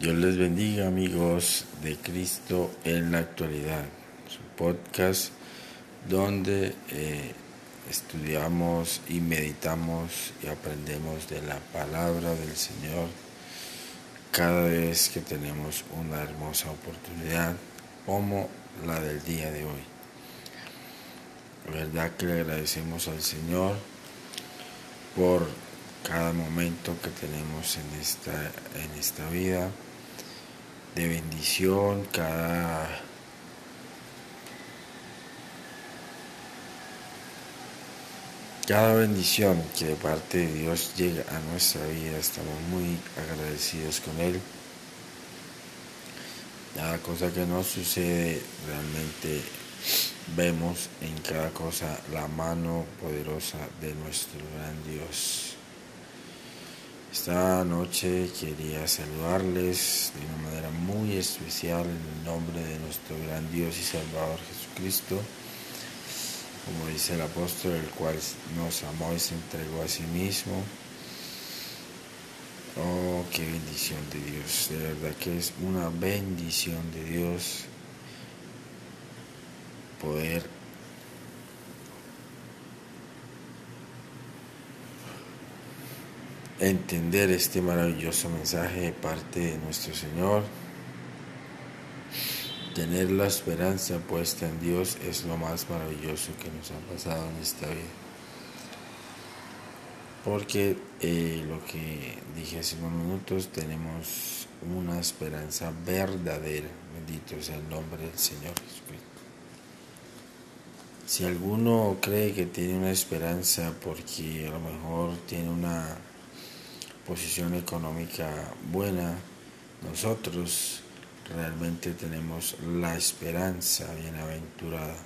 Dios les bendiga amigos de Cristo en la actualidad, su podcast donde eh, estudiamos y meditamos y aprendemos de la palabra del Señor cada vez que tenemos una hermosa oportunidad como la del día de hoy. La verdad que le agradecemos al Señor por cada momento que tenemos en esta, en esta vida de bendición, cada cada bendición que de parte de Dios llega a nuestra vida, estamos muy agradecidos con Él. Cada cosa que nos sucede, realmente vemos en cada cosa la mano poderosa de nuestro gran Dios. Esta noche quería saludarles de una manera muy especial en el nombre de nuestro gran Dios y Salvador Jesucristo. Como dice el apóstol, el cual nos amó y se entregó a sí mismo. Oh, qué bendición de Dios. De verdad que es una bendición de Dios poder entender este maravilloso mensaje de parte de nuestro Señor. Tener la esperanza puesta en Dios es lo más maravilloso que nos ha pasado en esta vida. Porque eh, lo que dije hace unos minutos, tenemos una esperanza verdadera. Bendito sea el nombre del Señor Jesucristo. Si alguno cree que tiene una esperanza porque a lo mejor tiene una posición económica buena, nosotros realmente tenemos la esperanza bienaventurada,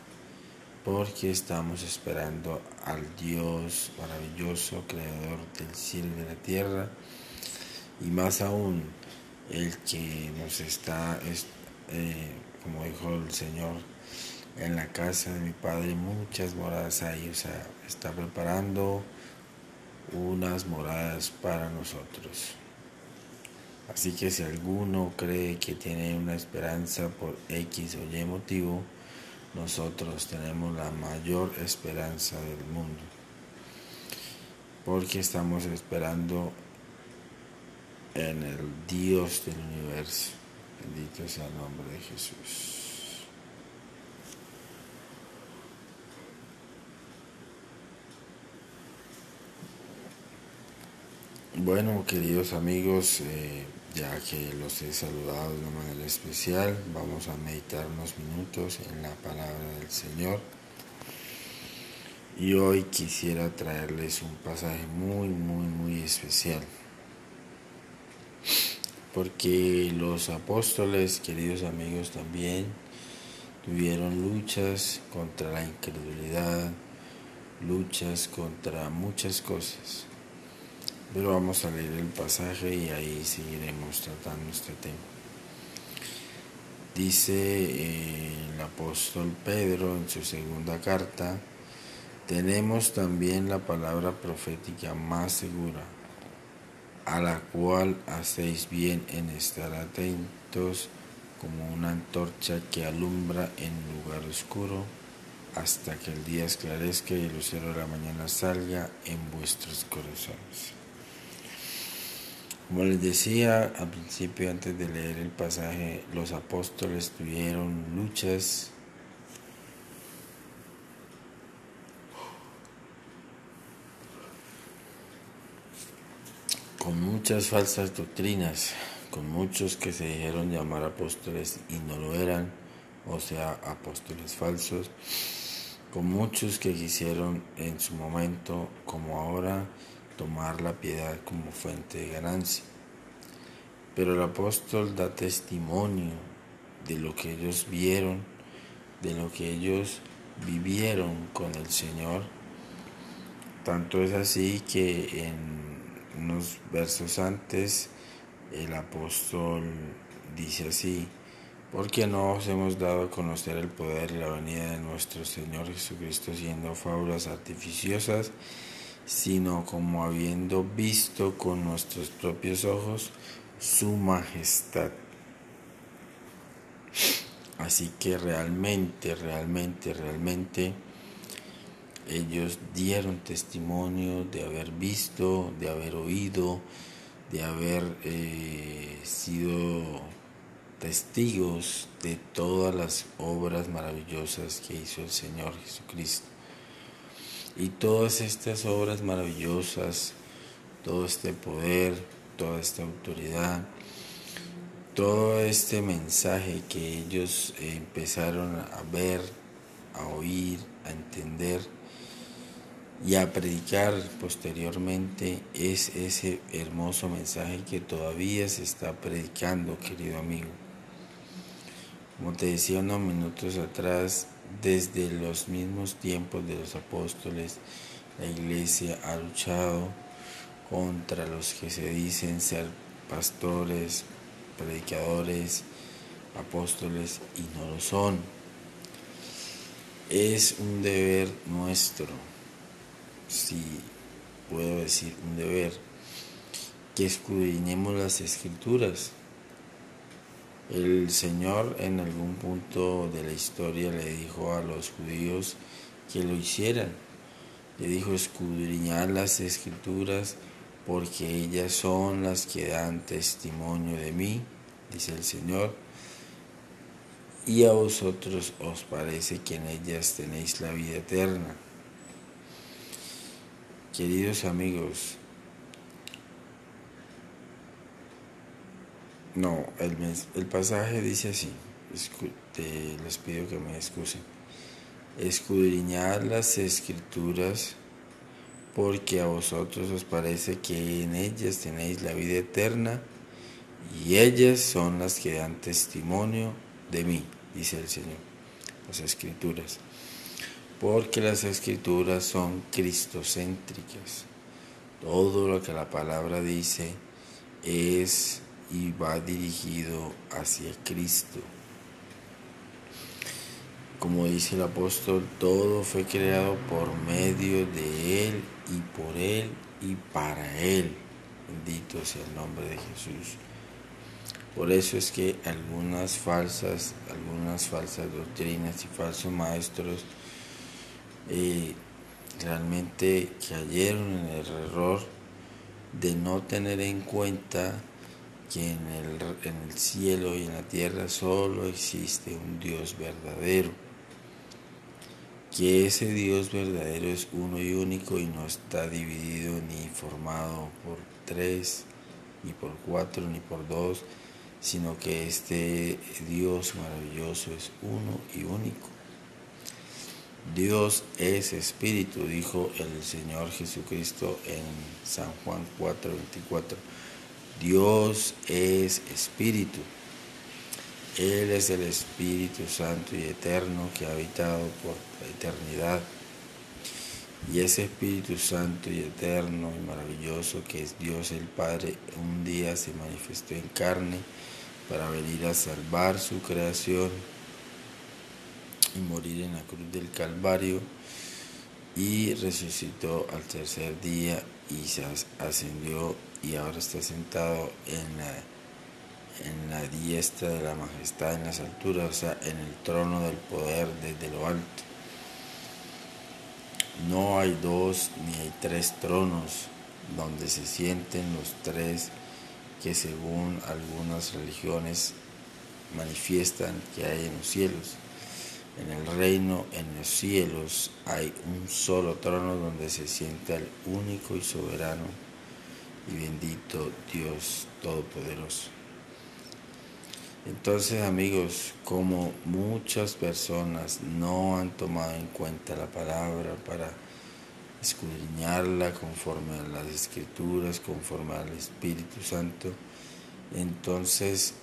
porque estamos esperando al Dios maravilloso, creador del cielo y de la tierra, y más aún el que nos está, eh, como dijo el Señor, en la casa de mi Padre muchas moradas hay, o sea, está preparando unas moradas para nosotros. Así que si alguno cree que tiene una esperanza por X o Y motivo, nosotros tenemos la mayor esperanza del mundo. Porque estamos esperando en el Dios del universo. Bendito sea el nombre de Jesús. Bueno, queridos amigos, eh, ya que los he saludado de una manera especial, vamos a meditar unos minutos en la palabra del Señor. Y hoy quisiera traerles un pasaje muy, muy, muy especial. Porque los apóstoles, queridos amigos, también tuvieron luchas contra la incredulidad, luchas contra muchas cosas. Pero vamos a leer el pasaje y ahí seguiremos tratando este tema. Dice eh, el apóstol Pedro en su segunda carta, tenemos también la palabra profética más segura, a la cual hacéis bien en estar atentos como una antorcha que alumbra en lugar oscuro hasta que el día esclarezca y el lucero de la mañana salga en vuestros corazones. Como les decía al principio, antes de leer el pasaje, los apóstoles tuvieron luchas. Con muchas falsas doctrinas, con muchos que se dijeron llamar apóstoles y no lo eran, o sea, apóstoles falsos, con muchos que quisieron en su momento, como ahora, tomar la piedad como fuente de ganancia. Pero el apóstol da testimonio de lo que ellos vieron, de lo que ellos vivieron con el Señor. Tanto es así que en unos versos antes el apóstol dice así, porque no os hemos dado a conocer el poder y la venida de nuestro Señor Jesucristo siendo fábulas artificiosas, sino como habiendo visto con nuestros propios ojos su majestad. Así que realmente, realmente, realmente ellos dieron testimonio de haber visto, de haber oído, de haber eh, sido testigos de todas las obras maravillosas que hizo el Señor Jesucristo. Y todas estas obras maravillosas, todo este poder, toda esta autoridad, todo este mensaje que ellos empezaron a ver, a oír, a entender y a predicar posteriormente es ese hermoso mensaje que todavía se está predicando, querido amigo. Como te decía unos minutos atrás, desde los mismos tiempos de los apóstoles, la iglesia ha luchado contra los que se dicen ser pastores, predicadores, apóstoles y no lo son. Es un deber nuestro, si puedo decir un deber, que escudriñemos las escrituras el Señor en algún punto de la historia le dijo a los judíos que lo hicieran. Le dijo escudriñar las escrituras porque ellas son las que dan testimonio de mí, dice el Señor. Y a vosotros os parece que en ellas tenéis la vida eterna. Queridos amigos, No, el, el pasaje dice así, les pido que me excusen. Escudriñad las escrituras porque a vosotros os parece que en ellas tenéis la vida eterna y ellas son las que dan testimonio de mí, dice el Señor, las escrituras. Porque las escrituras son cristocéntricas. Todo lo que la palabra dice es y va dirigido hacia Cristo. Como dice el apóstol, todo fue creado por medio de Él y por Él y para Él. Bendito sea el nombre de Jesús. Por eso es que algunas falsas, algunas falsas doctrinas y falsos maestros eh, realmente cayeron en el error de no tener en cuenta que en el, en el cielo y en la tierra solo existe un Dios verdadero, que ese Dios verdadero es uno y único y no está dividido ni formado por tres, ni por cuatro, ni por dos, sino que este Dios maravilloso es uno y único. Dios es espíritu, dijo el Señor Jesucristo en San Juan 4:24. Dios es espíritu. Él es el Espíritu Santo y Eterno que ha habitado por la eternidad. Y ese Espíritu Santo y Eterno y maravilloso que es Dios el Padre, un día se manifestó en carne para venir a salvar su creación y morir en la cruz del Calvario y resucitó al tercer día y se ascendió y ahora está sentado en la, en la diestra de la majestad en las alturas, o sea, en el trono del poder desde lo alto. No hay dos ni hay tres tronos donde se sienten los tres que según algunas religiones manifiestan que hay en los cielos. En el reino, en los cielos, hay un solo trono donde se sienta el único y soberano y bendito Dios Todopoderoso. Entonces amigos, como muchas personas no han tomado en cuenta la palabra para escudriñarla conforme a las escrituras, conforme al Espíritu Santo, entonces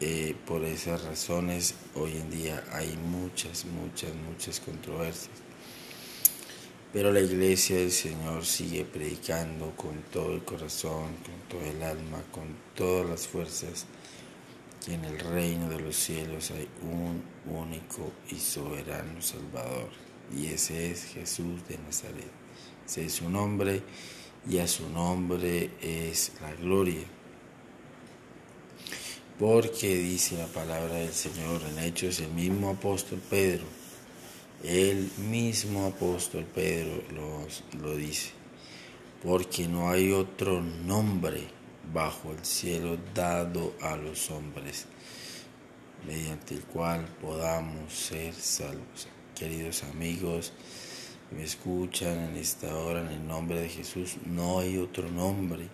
eh, por esas razones hoy en día hay muchas, muchas, muchas controversias. Pero la iglesia del Señor sigue predicando con todo el corazón, con todo el alma, con todas las fuerzas, que en el reino de los cielos hay un único y soberano Salvador. Y ese es Jesús de Nazaret. Ese es su nombre y a su nombre es la gloria. Porque dice la palabra del Señor en Hechos, el mismo apóstol Pedro, el mismo apóstol Pedro lo, lo dice, porque no hay otro nombre bajo el cielo dado a los hombres mediante el cual podamos ser salvos. Queridos amigos, me escuchan en esta hora, en el nombre de Jesús, no hay otro nombre,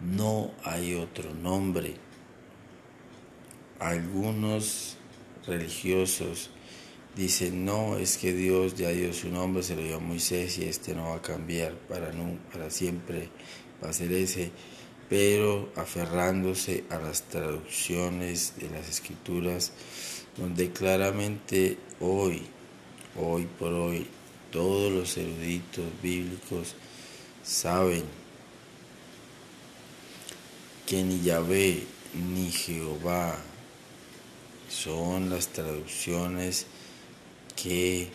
no hay otro nombre. Algunos religiosos dicen, no, es que Dios ya dio su nombre, se lo dio a Moisés y este no va a cambiar para, no, para siempre, va a ser ese. Pero aferrándose a las traducciones de las escrituras, donde claramente hoy, hoy por hoy, todos los eruditos bíblicos saben que ni Yahvé ni Jehová son las traducciones que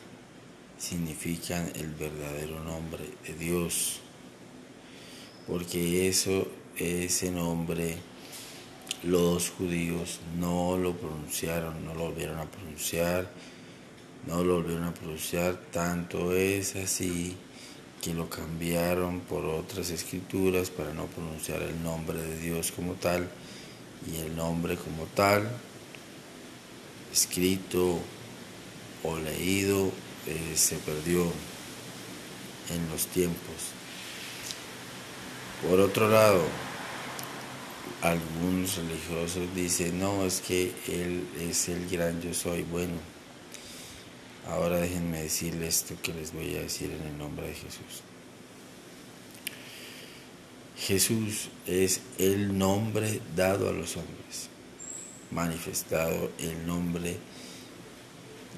significan el verdadero nombre de Dios, porque eso ese nombre los judíos no lo pronunciaron, no lo volvieron a pronunciar, no lo volvieron a pronunciar, tanto es así que lo cambiaron por otras escrituras para no pronunciar el nombre de Dios como tal. Y el nombre como tal, escrito o leído, eh, se perdió en los tiempos. Por otro lado, algunos religiosos dicen, no, es que Él es el gran yo soy. Bueno, ahora déjenme decirles esto que les voy a decir en el nombre de Jesús. Jesús es el nombre dado a los hombres, manifestado el nombre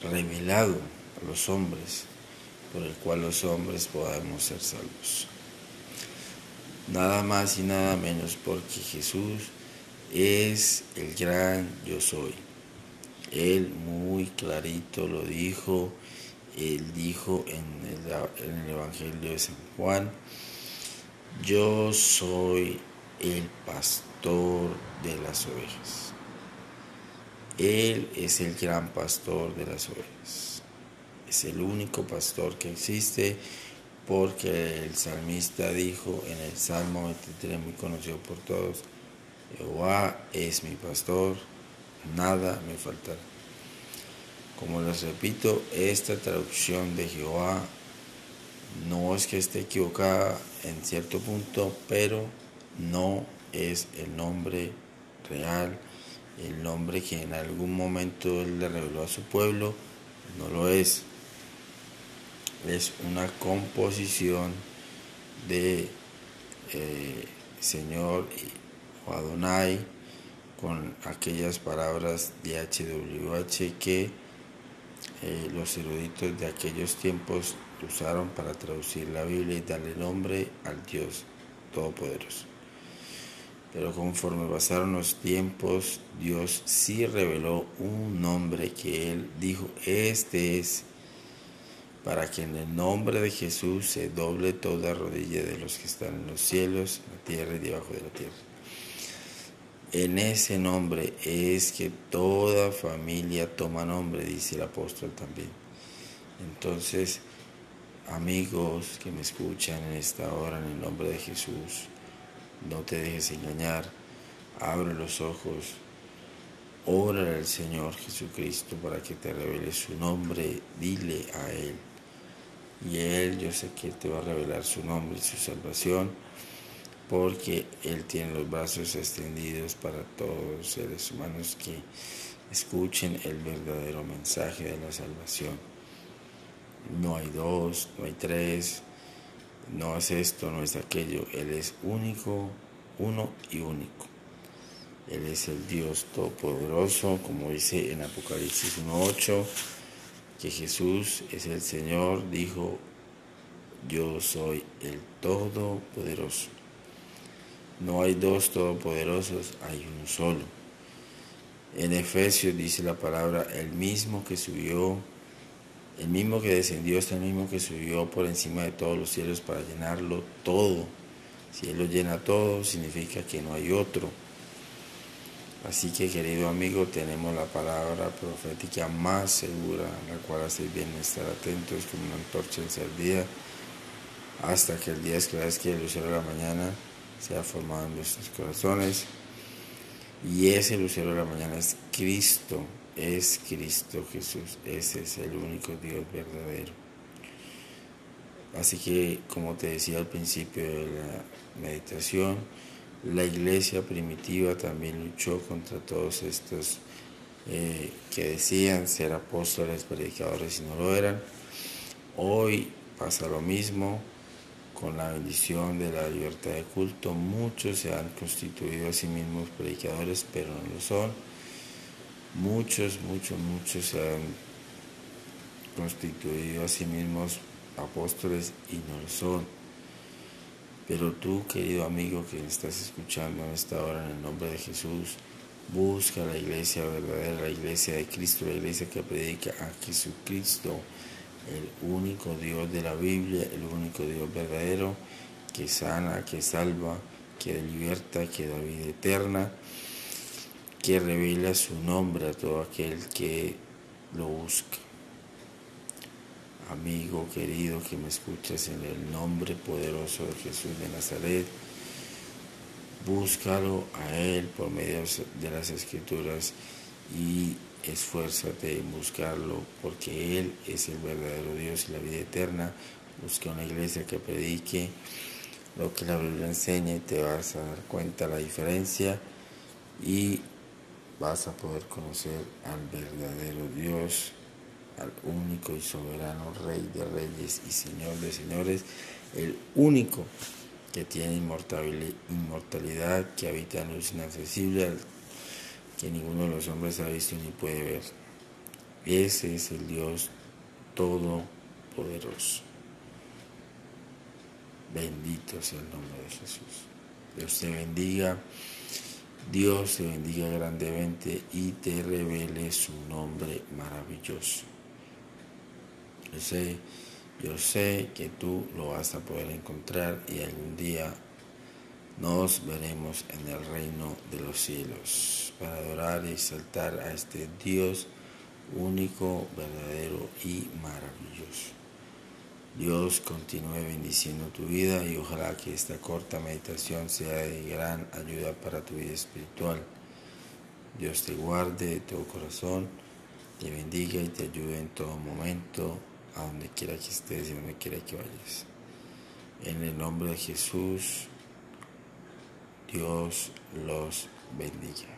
revelado a los hombres, por el cual los hombres podamos ser salvos nada más y nada menos porque Jesús es el gran yo soy. Él muy clarito lo dijo, él dijo en el, en el Evangelio de San Juan, yo soy el pastor de las ovejas. Él es el gran pastor de las ovejas. Es el único pastor que existe porque el salmista dijo en el Salmo 23, muy conocido por todos, Jehová es mi pastor, nada me faltará. Como les repito, esta traducción de Jehová no es que esté equivocada en cierto punto, pero no es el nombre real, el nombre que en algún momento él le reveló a su pueblo, no lo es es una composición de eh, Señor o Adonai con aquellas palabras de HWH que eh, los eruditos de aquellos tiempos usaron para traducir la Biblia y darle nombre al Dios Todopoderoso. Pero conforme pasaron los tiempos, Dios sí reveló un nombre que Él dijo, este es para que en el nombre de Jesús se doble toda rodilla de los que están en los cielos, la tierra y debajo de la tierra. En ese nombre es que toda familia toma nombre, dice el apóstol también. Entonces, amigos que me escuchan en esta hora, en el nombre de Jesús, no te dejes engañar, abre los ojos, ora al Señor Jesucristo para que te revele su nombre, dile a Él. Y Él, yo sé que te va a revelar su nombre y su salvación, porque Él tiene los brazos extendidos para todos los seres humanos que escuchen el verdadero mensaje de la salvación. No hay dos, no hay tres, no es esto, no es aquello. Él es único, uno y único. Él es el Dios Todopoderoso, como dice en Apocalipsis 1.8 que Jesús es el Señor, dijo, yo soy el Todopoderoso. No hay dos todopoderosos, hay uno solo. En Efesios dice la palabra, el mismo que subió, el mismo que descendió es el mismo que subió por encima de todos los cielos para llenarlo todo. Si Él lo llena todo, significa que no hay otro. Así que querido amigo, tenemos la palabra profética más segura, la cual hace bien estar atentos como una antorcha encendida hasta que el día es que el lucero de la mañana sea formado en nuestros corazones. Y ese lucero de la mañana es Cristo, es Cristo Jesús, ese es el único Dios verdadero. Así que, como te decía al principio de la meditación, la iglesia primitiva también luchó contra todos estos eh, que decían ser apóstoles, predicadores y no lo eran. Hoy pasa lo mismo con la bendición de la libertad de culto. Muchos se han constituido a sí mismos predicadores, pero no lo son. Muchos, muchos, muchos se han constituido a sí mismos apóstoles y no lo son. Pero tú, querido amigo que estás escuchando en esta hora, en el nombre de Jesús, busca la iglesia verdadera, la iglesia de Cristo, la iglesia que predica a Jesucristo, el único Dios de la Biblia, el único Dios verdadero, que sana, que salva, que liberta, que da vida eterna, que revela su nombre a todo aquel que lo busca amigo querido que me escuchas en el nombre poderoso de Jesús de Nazaret. Búscalo a Él por medio de las escrituras y esfuérzate en buscarlo porque Él es el verdadero Dios y la vida eterna. Busca una iglesia que predique lo que la Biblia enseña y te vas a dar cuenta la diferencia y vas a poder conocer al verdadero Dios al único y soberano Rey de Reyes y Señor de Señores, el único que tiene inmortalidad, que habita en luz inaccesible, que ninguno de los hombres ha visto ni puede ver. Ese es el Dios Todopoderoso. Bendito sea el nombre de Jesús. Dios te bendiga. Dios te bendiga grandemente y te revele su nombre maravilloso. Yo sé, yo sé que tú lo vas a poder encontrar y algún día nos veremos en el reino de los cielos para adorar y exaltar a este Dios único, verdadero y maravilloso. Dios continúe bendiciendo tu vida y ojalá que esta corta meditación sea de gran ayuda para tu vida espiritual. Dios te guarde de todo corazón, te bendiga y te ayude en todo momento a donde quiera que estés y donde quiera que vayas. En el nombre de Jesús, Dios los bendiga.